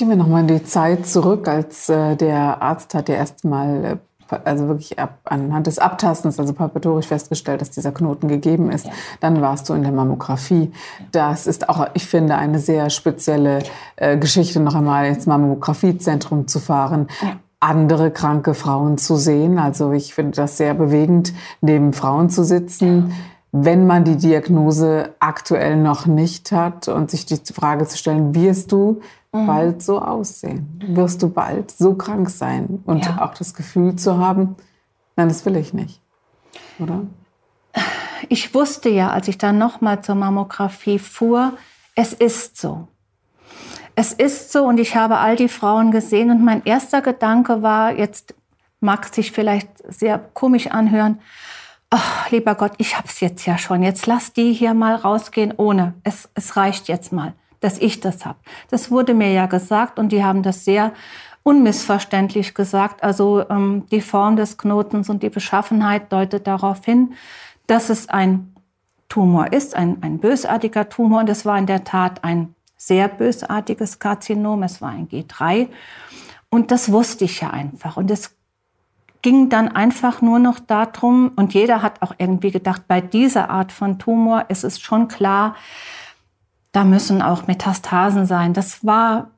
Gehen wir nochmal in die Zeit zurück, als äh, der Arzt hat ja erstmal, äh, also wirklich ab, anhand des Abtastens, also palpatorisch festgestellt, dass dieser Knoten gegeben ist. Ja. Dann warst du in der Mammographie. Das ist auch, ich finde, eine sehr spezielle äh, Geschichte, noch einmal ins Mammografiezentrum zu fahren. Ja andere kranke Frauen zu sehen. Also ich finde das sehr bewegend, neben Frauen zu sitzen, wenn man die Diagnose aktuell noch nicht hat und sich die Frage zu stellen, wirst du mhm. bald so aussehen? Wirst du bald so krank sein? Und ja. auch das Gefühl zu haben, nein, das will ich nicht, oder? Ich wusste ja, als ich dann nochmal zur Mammographie fuhr, es ist so. Es ist so und ich habe all die Frauen gesehen und mein erster Gedanke war, jetzt mag es sich vielleicht sehr komisch anhören, ach, lieber Gott, ich hab's jetzt ja schon. Jetzt lass die hier mal rausgehen ohne. Es, es reicht jetzt mal dass ich das habe. Das wurde mir ja gesagt und die haben das sehr unmissverständlich gesagt. Also ähm, die Form des Knotens und die Beschaffenheit deutet darauf hin, dass es ein Tumor ist, ein, ein bösartiger Tumor. Und es war in der Tat ein sehr bösartiges Karzinom. Es war ein G3. Und das wusste ich ja einfach. Und es ging dann einfach nur noch darum, und jeder hat auch irgendwie gedacht, bei dieser Art von Tumor ist es schon klar, da müssen auch Metastasen sein. Das war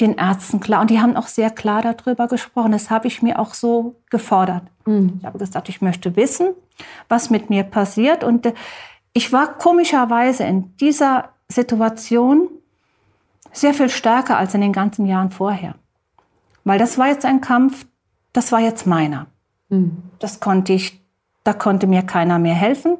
den Ärzten klar. Und die haben auch sehr klar darüber gesprochen. Das habe ich mir auch so gefordert. Mhm. Ich habe gesagt, ich möchte wissen, was mit mir passiert. Und äh, ich war komischerweise in dieser Situation sehr viel stärker als in den ganzen Jahren vorher. Weil das war jetzt ein Kampf, das war jetzt meiner. Mhm. Das konnte ich, da konnte mir keiner mehr helfen.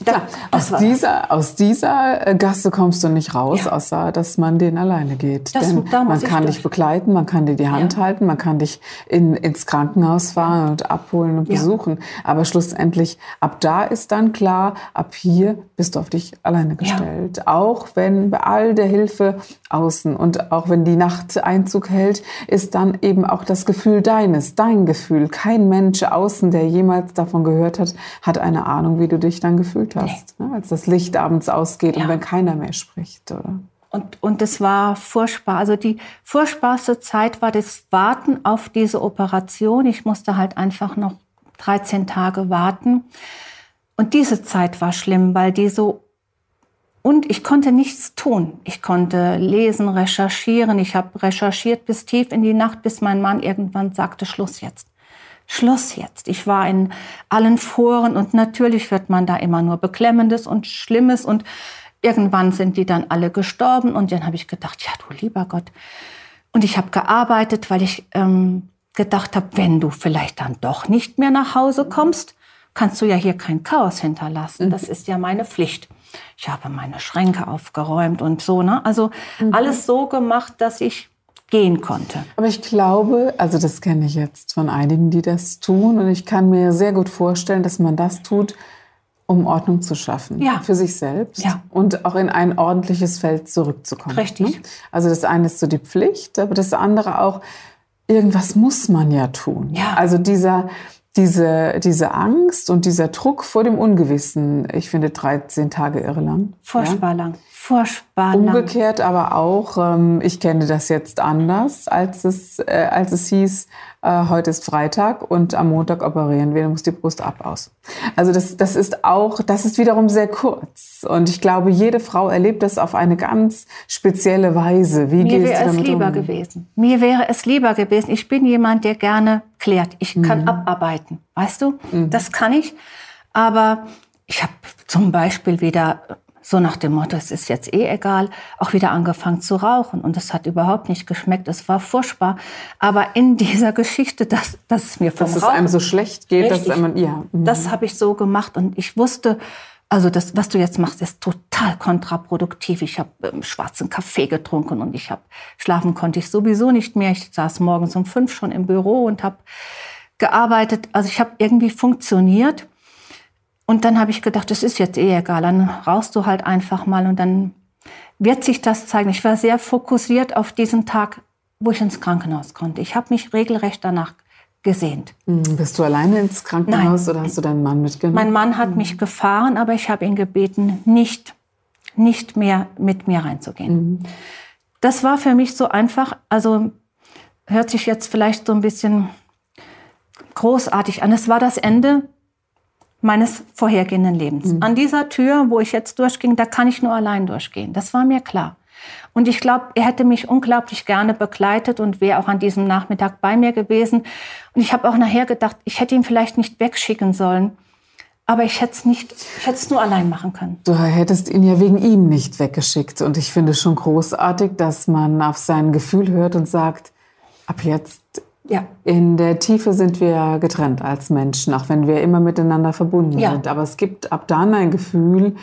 Da, aus, dieser, aus dieser äh, Gasse kommst du nicht raus, ja. außer dass man den alleine geht. Das, Denn man kann dich begleiten, man kann dir die Hand ja. halten, man kann dich in, ins Krankenhaus fahren und abholen und ja. besuchen. Aber schlussendlich, ab da ist dann klar, ab hier bist du auf dich alleine gestellt. Auch wenn bei all der Hilfe außen und auch wenn die Nacht Einzug hält, ist dann eben auch das Gefühl deines, dein Gefühl. Kein Mensch außen, der jemals davon gehört hat, hat eine Ahnung, wie du dich dann gefühlt gefühlt hast, ne? als das Licht abends ausgeht ja. und wenn keiner mehr spricht, oder? Und, und das war furchtbar. Also die furchtbarste Zeit war das Warten auf diese Operation. Ich musste halt einfach noch 13 Tage warten. Und diese Zeit war schlimm, weil die so und ich konnte nichts tun. Ich konnte lesen, recherchieren. Ich habe recherchiert bis tief in die Nacht, bis mein Mann irgendwann sagte, Schluss jetzt. Schluss jetzt. Ich war in allen Foren und natürlich wird man da immer nur Beklemmendes und Schlimmes und irgendwann sind die dann alle gestorben und dann habe ich gedacht, ja du lieber Gott. Und ich habe gearbeitet, weil ich ähm, gedacht habe, wenn du vielleicht dann doch nicht mehr nach Hause kommst, kannst du ja hier kein Chaos hinterlassen. Das ist ja meine Pflicht. Ich habe meine Schränke aufgeräumt und so, ne? Also mhm. alles so gemacht, dass ich gehen konnte. Aber ich glaube, also das kenne ich jetzt von einigen, die das tun. Und ich kann mir sehr gut vorstellen, dass man das tut, um Ordnung zu schaffen ja. für sich selbst ja. und auch in ein ordentliches Feld zurückzukommen. Richtig. Ne? Also das eine ist so die Pflicht, aber das andere auch, irgendwas muss man ja tun. Ja. Also dieser, diese, diese Angst und dieser Druck vor dem Ungewissen, ich finde 13 Tage irre lang. Furchtbar ja? lang furchtbar lang. Umgekehrt aber auch, ähm, ich kenne das jetzt anders, als es, äh, als es hieß, äh, heute ist Freitag und am Montag operieren wir, dann muss die Brust ab aus. Also das, das ist auch, das ist wiederum sehr kurz. Und ich glaube, jede Frau erlebt das auf eine ganz spezielle Weise. Wie Mir wäre es lieber um? gewesen. Mir wäre es lieber gewesen. Ich bin jemand, der gerne klärt. Ich kann mhm. abarbeiten. Weißt du? Mhm. Das kann ich. Aber ich habe zum Beispiel wieder so nach dem Motto, es ist jetzt eh egal, auch wieder angefangen zu rauchen. Und das hat überhaupt nicht geschmeckt. Es war furchtbar. Aber in dieser Geschichte, dass, dass es mir vom Dass Rauchen, es einem so schlecht geht, richtig, dass man, ja. Mhm. Das habe ich so gemacht. Und ich wusste, also das, was du jetzt machst, ist total kontraproduktiv. Ich habe ähm, schwarzen Kaffee getrunken und ich habe schlafen konnte ich sowieso nicht mehr. Ich saß morgens um fünf schon im Büro und habe gearbeitet. Also ich habe irgendwie funktioniert. Und dann habe ich gedacht, das ist jetzt eh egal. Dann rauchst du halt einfach mal und dann wird sich das zeigen. Ich war sehr fokussiert auf diesen Tag, wo ich ins Krankenhaus konnte. Ich habe mich regelrecht danach gesehnt. Mhm. Bist du alleine ins Krankenhaus Nein. oder hast du deinen Mann mitgenommen? Mein Mann hat mich gefahren, aber ich habe ihn gebeten, nicht, nicht mehr mit mir reinzugehen. Mhm. Das war für mich so einfach, also hört sich jetzt vielleicht so ein bisschen großartig an. Es war das Ende meines vorhergehenden Lebens. Mhm. An dieser Tür, wo ich jetzt durchging, da kann ich nur allein durchgehen. Das war mir klar. Und ich glaube, er hätte mich unglaublich gerne begleitet und wäre auch an diesem Nachmittag bei mir gewesen. Und ich habe auch nachher gedacht, ich hätte ihn vielleicht nicht wegschicken sollen. Aber ich hätte es nicht, ich hätte es nur allein machen können. Du hättest ihn ja wegen ihm nicht weggeschickt. Und ich finde es schon großartig, dass man auf sein Gefühl hört und sagt, ab jetzt ja. In der Tiefe sind wir getrennt als Menschen, auch wenn wir immer miteinander verbunden ja. sind. Aber es gibt ab dann ein Gefühl,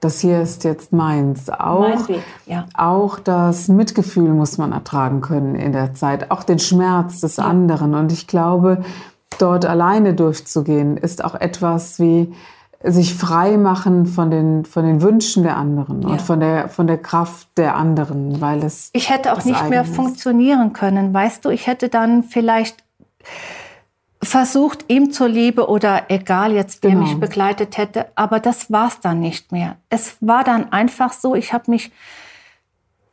das hier ist jetzt meins. Auch, mein Weg, ja. auch das Mitgefühl muss man ertragen können in der Zeit, auch den Schmerz des ja. anderen. Und ich glaube, dort alleine durchzugehen, ist auch etwas wie sich frei machen von den, von den Wünschen der anderen ja. und von der, von der Kraft der anderen, weil es. Ich hätte auch nicht mehr ist. funktionieren können, weißt du, ich hätte dann vielleicht versucht, ihm zur Liebe oder egal jetzt, wer genau. mich begleitet hätte, aber das war es dann nicht mehr. Es war dann einfach so, ich habe mich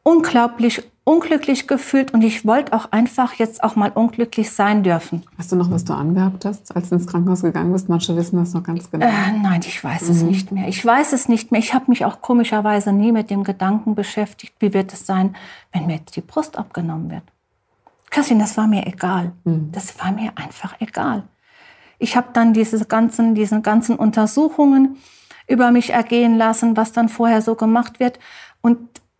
unglaublich unglücklich gefühlt und ich wollte auch einfach jetzt auch mal unglücklich sein dürfen. Weißt du noch, was du angehabt hast, als du ins Krankenhaus gegangen bist? Manche wissen das noch ganz genau. Äh, nein, ich weiß mhm. es nicht mehr. Ich weiß es nicht mehr. Ich habe mich auch komischerweise nie mit dem Gedanken beschäftigt, wie wird es sein, wenn mir jetzt die Brust abgenommen wird. Kerstin, das war mir egal. Mhm. Das war mir einfach egal. Ich habe dann diese ganzen, diese ganzen Untersuchungen über mich ergehen lassen, was dann vorher so gemacht wird. Und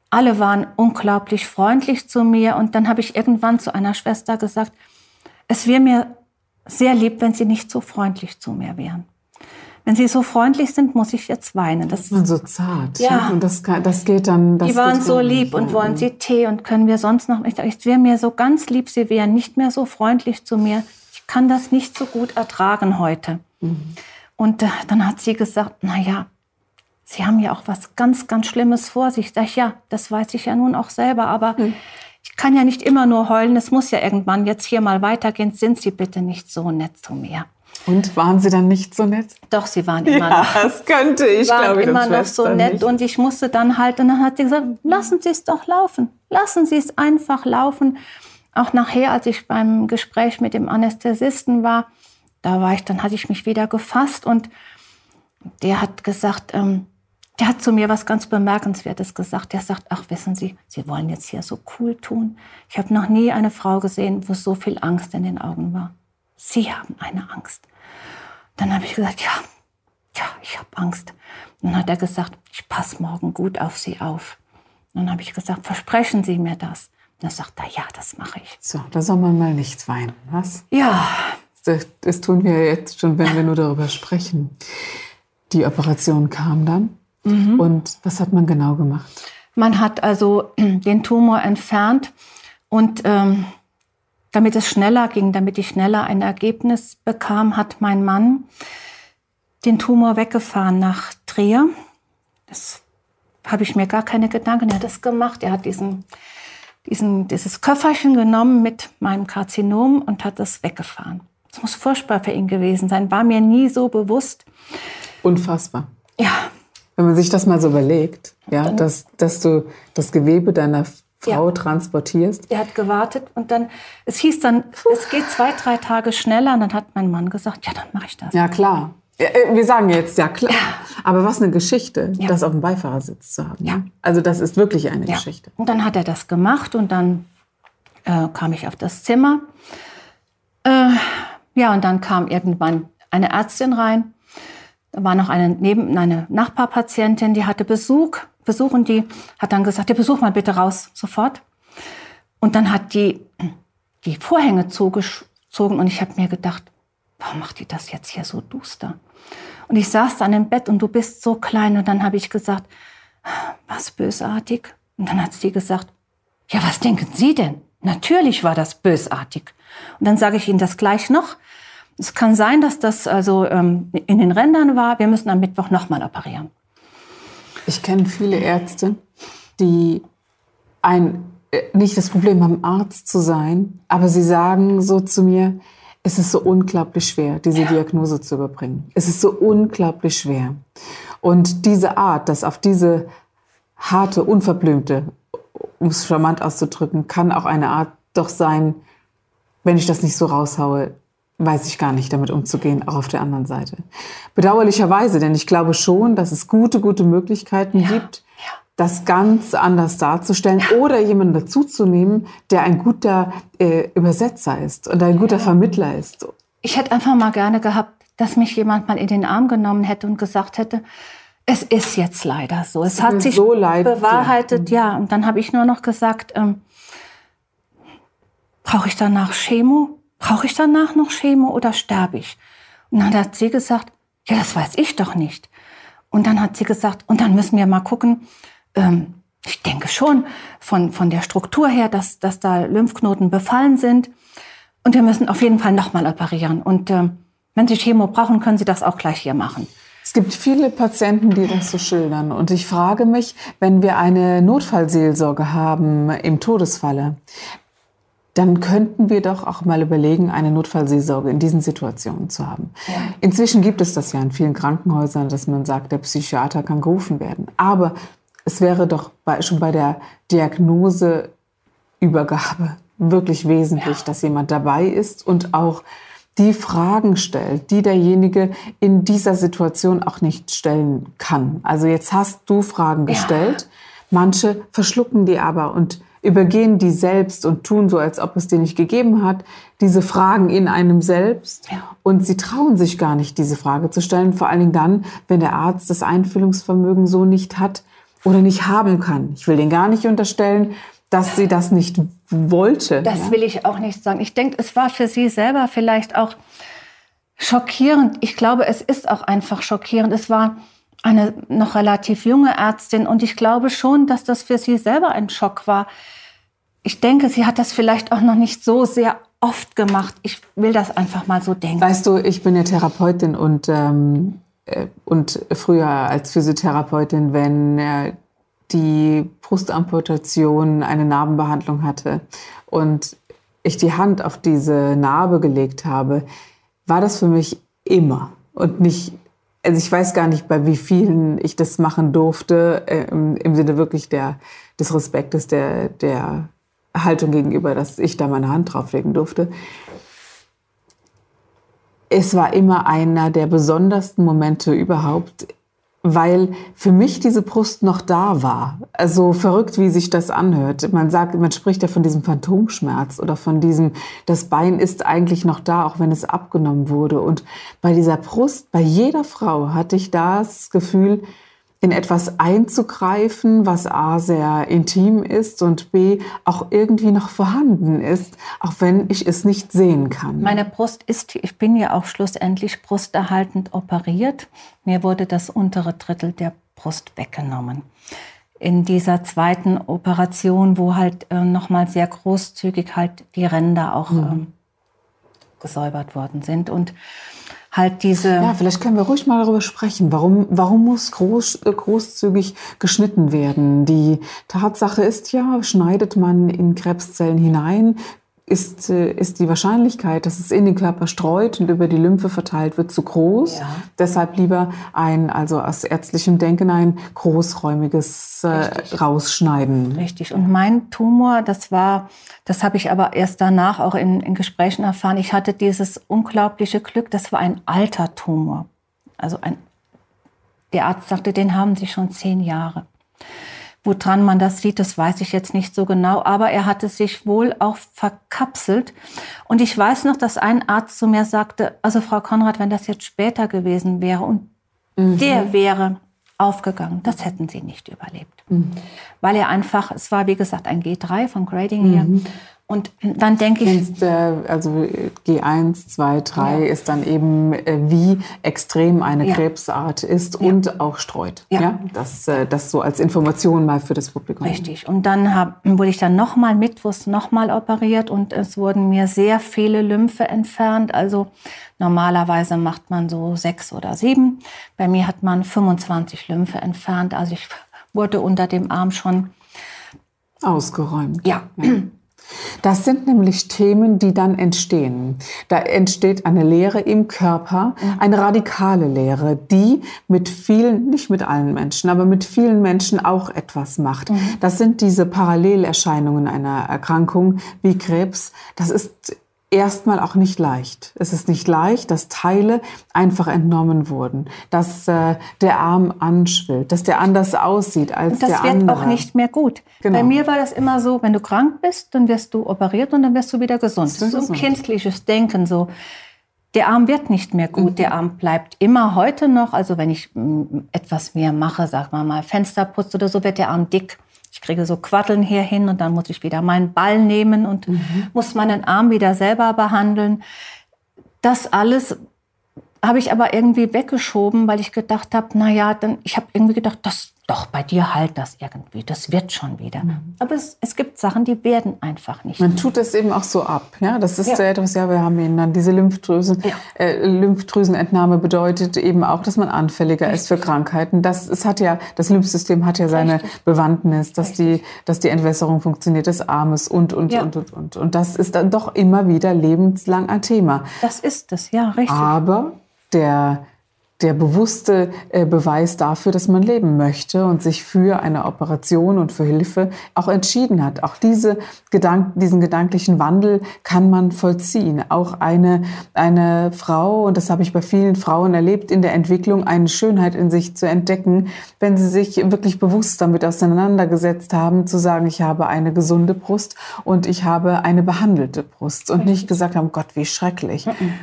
alle waren unglaublich freundlich zu mir. Und dann habe ich irgendwann zu einer Schwester gesagt, es wäre mir sehr lieb, wenn Sie nicht so freundlich zu mir wären. Wenn Sie so freundlich sind, muss ich jetzt weinen. Das ist so zart. Ja. Und das, das geht dann. Das die waren so lieb und wollen Sie Tee und können wir sonst noch nicht. Es wäre mir so ganz lieb, Sie wären nicht mehr so freundlich zu mir. Ich kann das nicht so gut ertragen heute. Mhm. Und äh, dann hat sie gesagt, na ja, Sie haben ja auch was ganz, ganz Schlimmes vor sich. Sag ich, ja, das weiß ich ja nun auch selber, aber mhm. ich kann ja nicht immer nur heulen. Es muss ja irgendwann jetzt hier mal weitergehen. Sind Sie bitte nicht so nett zu mir? Und waren Sie dann nicht so nett? Doch, Sie waren immer ja, noch. das könnte ich, waren glaube ich. immer noch so nett. Nicht. Und ich musste dann halt, und dann hat sie gesagt, lassen Sie es doch laufen. Lassen Sie es einfach laufen. Auch nachher, als ich beim Gespräch mit dem Anästhesisten war, da war ich, dann hatte ich mich wieder gefasst und der hat gesagt, ähm, der hat zu mir was ganz Bemerkenswertes gesagt. Der sagt, ach, wissen Sie, Sie wollen jetzt hier so cool tun. Ich habe noch nie eine Frau gesehen, wo so viel Angst in den Augen war. Sie haben eine Angst. Dann habe ich gesagt, ja, ja, ich habe Angst. Dann hat er gesagt, ich passe morgen gut auf Sie auf. Dann habe ich gesagt, versprechen Sie mir das. Dann sagt er, ja, das mache ich. So, da soll man mal nichts weinen, was? Ja. Das, das tun wir jetzt schon, wenn wir nur darüber sprechen. Die Operation kam dann. Mhm. Und was hat man genau gemacht? Man hat also den Tumor entfernt und ähm, damit es schneller ging, damit ich schneller ein Ergebnis bekam, hat mein Mann den Tumor weggefahren nach Trier. Das habe ich mir gar keine Gedanken. Er hat das gemacht. Er hat diesen, diesen, dieses Köfferchen genommen mit meinem Karzinom und hat das weggefahren. Das muss furchtbar für ihn gewesen sein. War mir nie so bewusst. Unfassbar. Ja, wenn man sich das mal so überlegt, ja, dass, dass du das Gewebe deiner Frau ja. transportierst. Er hat gewartet und dann, es hieß dann, Puh. es geht zwei, drei Tage schneller und dann hat mein Mann gesagt, ja, dann mache ich das. Ja, klar. Äh, wir sagen jetzt, ja klar. Ja. Aber was eine Geschichte, ja. das auf dem Beifahrersitz zu haben. Ja. Also das ist wirklich eine Geschichte. Und dann hat er das gemacht und dann äh, kam ich auf das Zimmer. Äh, ja, und dann kam irgendwann eine Ärztin rein da war noch eine, neben, eine Nachbarpatientin, die hatte Besuch, Besuch und die hat dann gesagt, ja, besuch mal bitte raus, sofort. Und dann hat die die Vorhänge zugezogen und ich habe mir gedacht, warum macht die das jetzt hier so duster? Und ich saß dann im Bett und du bist so klein. Und dann habe ich gesagt, was bösartig? Und dann hat sie gesagt, ja, was denken Sie denn? Natürlich war das bösartig. Und dann sage ich Ihnen das gleich noch. Es kann sein, dass das also ähm, in den Rändern war. Wir müssen am Mittwoch nochmal operieren. Ich kenne viele Ärzte, die ein, äh, nicht das Problem haben, Arzt zu sein, aber sie sagen so zu mir, es ist so unglaublich schwer, diese ja. Diagnose zu überbringen. Es ist so unglaublich schwer. Und diese Art, das auf diese harte, unverblümte, um es charmant auszudrücken, kann auch eine Art doch sein, wenn ich das nicht so raushaue, weiß ich gar nicht, damit umzugehen, auch auf der anderen Seite. Bedauerlicherweise, denn ich glaube schon, dass es gute, gute Möglichkeiten ja. gibt, das ganz anders darzustellen ja. oder jemanden dazuzunehmen, der ein guter äh, Übersetzer ist und ein guter. Vermittler ist. Ich hätte einfach mal gerne gehabt, dass mich jemand mal in den Arm genommen hätte und gesagt hätte, es ist jetzt leider so. Es hat sich so leid, bewahrheitet, ja. ja. Und dann habe ich nur noch gesagt, ähm, brauche ich danach Chemo? Brauche ich danach noch Chemo oder sterbe ich? Und dann hat sie gesagt, ja, das weiß ich doch nicht. Und dann hat sie gesagt, und dann müssen wir mal gucken, ähm, ich denke schon von, von der Struktur her, dass, dass da Lymphknoten befallen sind. Und wir müssen auf jeden Fall nochmal operieren. Und ähm, wenn Sie Chemo brauchen, können Sie das auch gleich hier machen. Es gibt viele Patienten, die das so schildern. Und ich frage mich, wenn wir eine Notfallseelsorge haben im Todesfalle, dann könnten wir doch auch mal überlegen, eine Notfallseelsorge in diesen Situationen zu haben. Ja. Inzwischen gibt es das ja in vielen Krankenhäusern, dass man sagt, der Psychiater kann gerufen werden. Aber es wäre doch bei, schon bei der Diagnoseübergabe wirklich wesentlich, ja. dass jemand dabei ist und auch die Fragen stellt, die derjenige in dieser Situation auch nicht stellen kann. Also jetzt hast du Fragen gestellt, ja. manche verschlucken die aber und übergehen die selbst und tun so, als ob es die nicht gegeben hat, diese Fragen in einem selbst. Ja. Und sie trauen sich gar nicht, diese Frage zu stellen, vor allen Dingen dann, wenn der Arzt das Einfühlungsvermögen so nicht hat oder nicht haben kann. Ich will den gar nicht unterstellen, dass sie das nicht wollte. Das ja? will ich auch nicht sagen. Ich denke, es war für sie selber vielleicht auch schockierend. Ich glaube, es ist auch einfach schockierend. Es war eine noch relativ junge Ärztin und ich glaube schon, dass das für sie selber ein Schock war. Ich denke, sie hat das vielleicht auch noch nicht so sehr oft gemacht. Ich will das einfach mal so denken. Weißt du, ich bin ja Therapeutin und, ähm, äh, und früher als Physiotherapeutin, wenn äh, die Brustamputation eine Narbenbehandlung hatte und ich die Hand auf diese Narbe gelegt habe, war das für mich immer und nicht also ich weiß gar nicht, bei wie vielen ich das machen durfte, äh, im, Sinne wirklich der, des Respektes, der, der Haltung gegenüber, dass ich da meine Hand drauflegen durfte. Es war immer einer der besondersten Momente überhaupt weil für mich diese Brust noch da war. Also verrückt, wie sich das anhört. Man sagt, man spricht ja von diesem Phantomschmerz oder von diesem, das Bein ist eigentlich noch da, auch wenn es abgenommen wurde. Und bei dieser Brust, bei jeder Frau hatte ich das Gefühl, in etwas einzugreifen, was A sehr intim ist und B auch irgendwie noch vorhanden ist, auch wenn ich es nicht sehen kann. Meine Brust ist, ich bin ja auch schlussendlich brusterhaltend operiert. Mir wurde das untere Drittel der Brust weggenommen. In dieser zweiten Operation, wo halt äh, nochmal sehr großzügig halt die Ränder auch mhm. ähm, gesäubert worden sind. Und halt diese. Ja, vielleicht können wir ruhig mal darüber sprechen. Warum, warum muss groß, äh, großzügig geschnitten werden? Die Tatsache ist ja, schneidet man in Krebszellen hinein, ist, äh, ist die Wahrscheinlichkeit, dass es in den Körper streut und über die Lymphe verteilt wird, zu groß. Ja. Deshalb lieber ein, also aus ärztlichem Denken, ein großräumiges äh, Rausschneiden. Richtig. Und mein Tumor, das war, das habe ich aber erst danach auch in, in Gesprächen erfahren, ich hatte dieses unglaubliche Glück, das war ein alter Tumor. Also ein, der Arzt sagte, den haben Sie schon zehn Jahre. Woran man das sieht, das weiß ich jetzt nicht so genau, aber er hatte sich wohl auch verkapselt. Und ich weiß noch, dass ein Arzt zu mir sagte, also Frau Konrad, wenn das jetzt später gewesen wäre und mhm. der wäre aufgegangen, das hätten Sie nicht überlebt. Mhm. Weil er einfach, es war wie gesagt ein G3 von Grading her, mhm. Und dann denke ich. Also G1, 2, 3 ja. ist dann eben, äh, wie extrem eine ja. Krebsart ist ja. und auch streut. Ja. Das, äh, das so als Information mal für das Publikum. Richtig. Und dann hab, wurde ich dann nochmal mittwochs nochmal operiert und es wurden mir sehr viele Lymphe entfernt. Also normalerweise macht man so sechs oder sieben. Bei mir hat man 25 Lymphe entfernt. Also ich wurde unter dem Arm schon ausgeräumt. Ja. Das sind nämlich Themen, die dann entstehen. Da entsteht eine Lehre im Körper, mhm. eine radikale Lehre, die mit vielen, nicht mit allen Menschen, aber mit vielen Menschen auch etwas macht. Mhm. Das sind diese Parallelerscheinungen einer Erkrankung wie Krebs. Das ist erstmal auch nicht leicht. Es ist nicht leicht, dass Teile einfach entnommen wurden, dass äh, der Arm anschwillt, dass der anders aussieht als der andere. Das wird auch nicht mehr gut. Genau. Bei mir war das immer so, wenn du krank bist, dann wirst du operiert und dann wirst du wieder gesund. Das ist so ein kindliches Denken so. Der Arm wird nicht mehr gut, mhm. der Arm bleibt immer heute noch, also wenn ich mm, etwas mehr mache, sag mal mal Fenster putze oder so, wird der Arm dick. Ich kriege so Quaddeln hier hin und dann muss ich wieder meinen Ball nehmen und mhm. muss meinen Arm wieder selber behandeln. Das alles habe ich aber irgendwie weggeschoben, weil ich gedacht habe, na ja, dann ich habe irgendwie gedacht, das doch, bei dir halt das irgendwie, das wird schon wieder. Mhm. Aber es, es gibt Sachen, die werden einfach nicht. Man tut es eben auch so ab. Ja, das ist ja. etwas, ja, wir haben eben dann diese Lymphdrüsen. Ja. Äh, Lymphdrüsenentnahme bedeutet eben auch, dass man anfälliger Richtig. ist für Krankheiten. Das, es hat ja, das Lymphsystem hat ja seine Richtig. Bewandtnis, dass die, dass die Entwässerung funktioniert des Armes und, und, ja. und, und, und. Und das ist dann doch immer wieder lebenslang ein Thema. Das ist es, ja, richtig. Aber der, der bewusste äh, Beweis dafür, dass man leben möchte und sich für eine Operation und für Hilfe auch entschieden hat. Auch diese Gedank diesen gedanklichen Wandel kann man vollziehen. Auch eine, eine Frau, und das habe ich bei vielen Frauen erlebt, in der Entwicklung eine Schönheit in sich zu entdecken, wenn sie sich wirklich bewusst damit auseinandergesetzt haben, zu sagen, ich habe eine gesunde Brust und ich habe eine behandelte Brust und nicht gesagt haben, Gott, wie schrecklich. Mhm.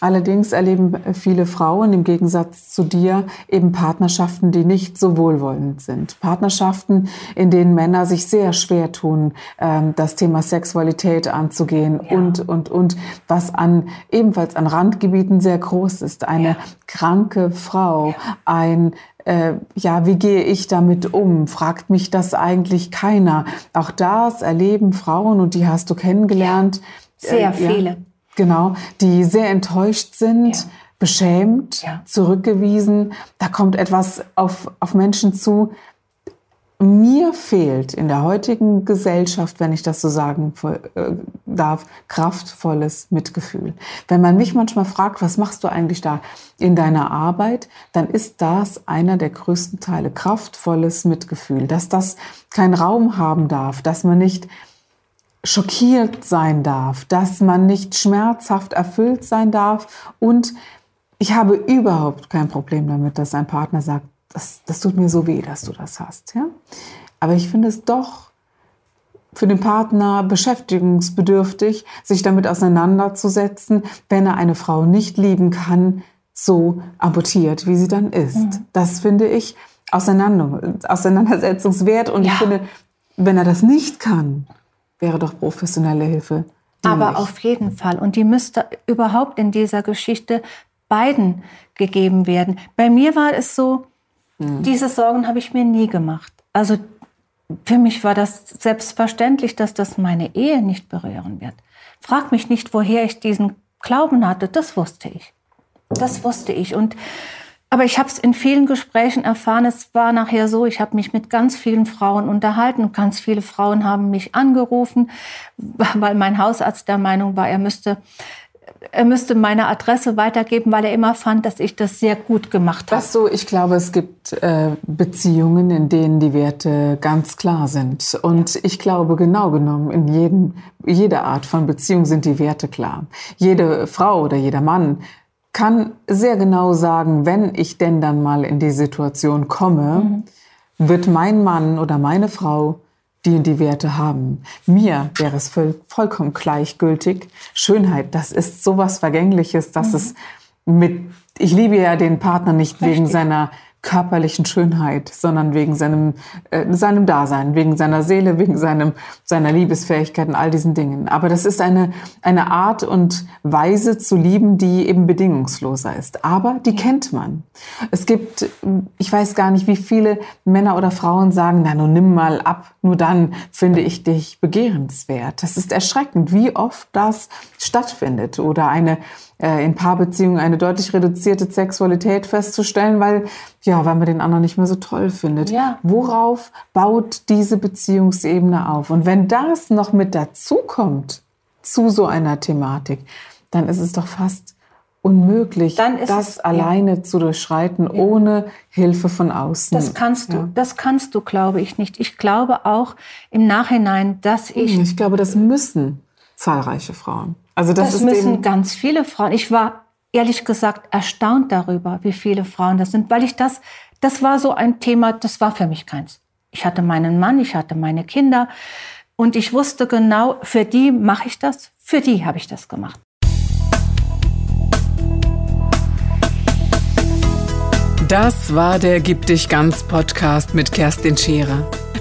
Allerdings erleben viele Frauen im Gegensatz zu dir eben Partnerschaften, die nicht so wohlwollend sind. Partnerschaften, in denen Männer sich sehr schwer tun, ähm, das Thema Sexualität anzugehen ja. und, und, und, was an, ebenfalls an Randgebieten sehr groß ist. Eine ja. kranke Frau, ja. ein äh, ja, wie gehe ich damit um? Fragt mich das eigentlich keiner? Auch das erleben Frauen und die hast du kennengelernt. Sehr äh, viele. Genau, die sehr enttäuscht sind, ja. beschämt, ja. zurückgewiesen. Da kommt etwas auf, auf Menschen zu. Mir fehlt in der heutigen Gesellschaft, wenn ich das so sagen äh, darf, kraftvolles Mitgefühl. Wenn man mich manchmal fragt, was machst du eigentlich da in deiner Arbeit, dann ist das einer der größten Teile, kraftvolles Mitgefühl, dass das keinen Raum haben darf, dass man nicht schockiert sein darf, dass man nicht schmerzhaft erfüllt sein darf. Und ich habe überhaupt kein Problem damit, dass ein Partner sagt, das, das tut mir so weh, dass du das hast. Ja? Aber ich finde es doch für den Partner beschäftigungsbedürftig, sich damit auseinanderzusetzen, wenn er eine Frau nicht lieben kann, so amputiert, wie sie dann ist. Mhm. Das finde ich auseinandersetzungswert und ja. ich finde, wenn er das nicht kann, wäre doch professionelle Hilfe. Aber auf jeden Fall. Und die müsste überhaupt in dieser Geschichte beiden gegeben werden. Bei mir war es so, hm. diese Sorgen habe ich mir nie gemacht. Also für mich war das selbstverständlich, dass das meine Ehe nicht berühren wird. Frag mich nicht, woher ich diesen Glauben hatte. Das wusste ich. Das wusste ich. Und aber ich habe es in vielen Gesprächen erfahren. Es war nachher so, ich habe mich mit ganz vielen Frauen unterhalten. Ganz viele Frauen haben mich angerufen, weil mein Hausarzt der Meinung war, er müsste er müsste meine Adresse weitergeben, weil er immer fand, dass ich das sehr gut gemacht habe. Weißt du, ich glaube, es gibt äh, Beziehungen, in denen die Werte ganz klar sind. Und ich glaube, genau genommen, in jedem, jeder Art von Beziehung sind die Werte klar. Jede Frau oder jeder Mann kann sehr genau sagen, wenn ich denn dann mal in die Situation komme, mhm. wird mein Mann oder meine Frau die und die Werte haben. Mir wäre es voll, vollkommen gleichgültig. Schönheit, das ist sowas Vergängliches, dass mhm. es mit, ich liebe ja den Partner nicht Richtig. wegen seiner körperlichen Schönheit, sondern wegen seinem, äh, seinem Dasein, wegen seiner Seele, wegen seinem, seiner Liebesfähigkeit und all diesen Dingen. Aber das ist eine, eine Art und Weise zu lieben, die eben bedingungsloser ist. Aber die kennt man. Es gibt, ich weiß gar nicht, wie viele Männer oder Frauen sagen, na, nun nimm mal ab, nur dann finde ich dich begehrenswert. Das ist erschreckend, wie oft das stattfindet oder eine äh, in Paarbeziehungen eine deutlich reduzierte Sexualität festzustellen, weil ja, weil man den anderen nicht mehr so toll findet. Ja. Worauf baut diese Beziehungsebene auf? Und wenn das noch mit dazukommt zu so einer Thematik, dann ist es doch fast unmöglich, das es, alleine ja. zu durchschreiten, ja. ohne Hilfe von außen. Das kannst du, ja. das kannst du, glaube ich nicht. Ich glaube auch im Nachhinein, dass ich. Ich glaube, das müssen zahlreiche Frauen. Also das, das müssen ganz viele Frauen. Ich war ehrlich gesagt erstaunt darüber, wie viele Frauen das sind, weil ich das, das war so ein Thema, das war für mich keins. Ich hatte meinen Mann, ich hatte meine Kinder und ich wusste genau, für die mache ich das, für die habe ich das gemacht. Das war der Gib dich ganz Podcast mit Kerstin Scherer.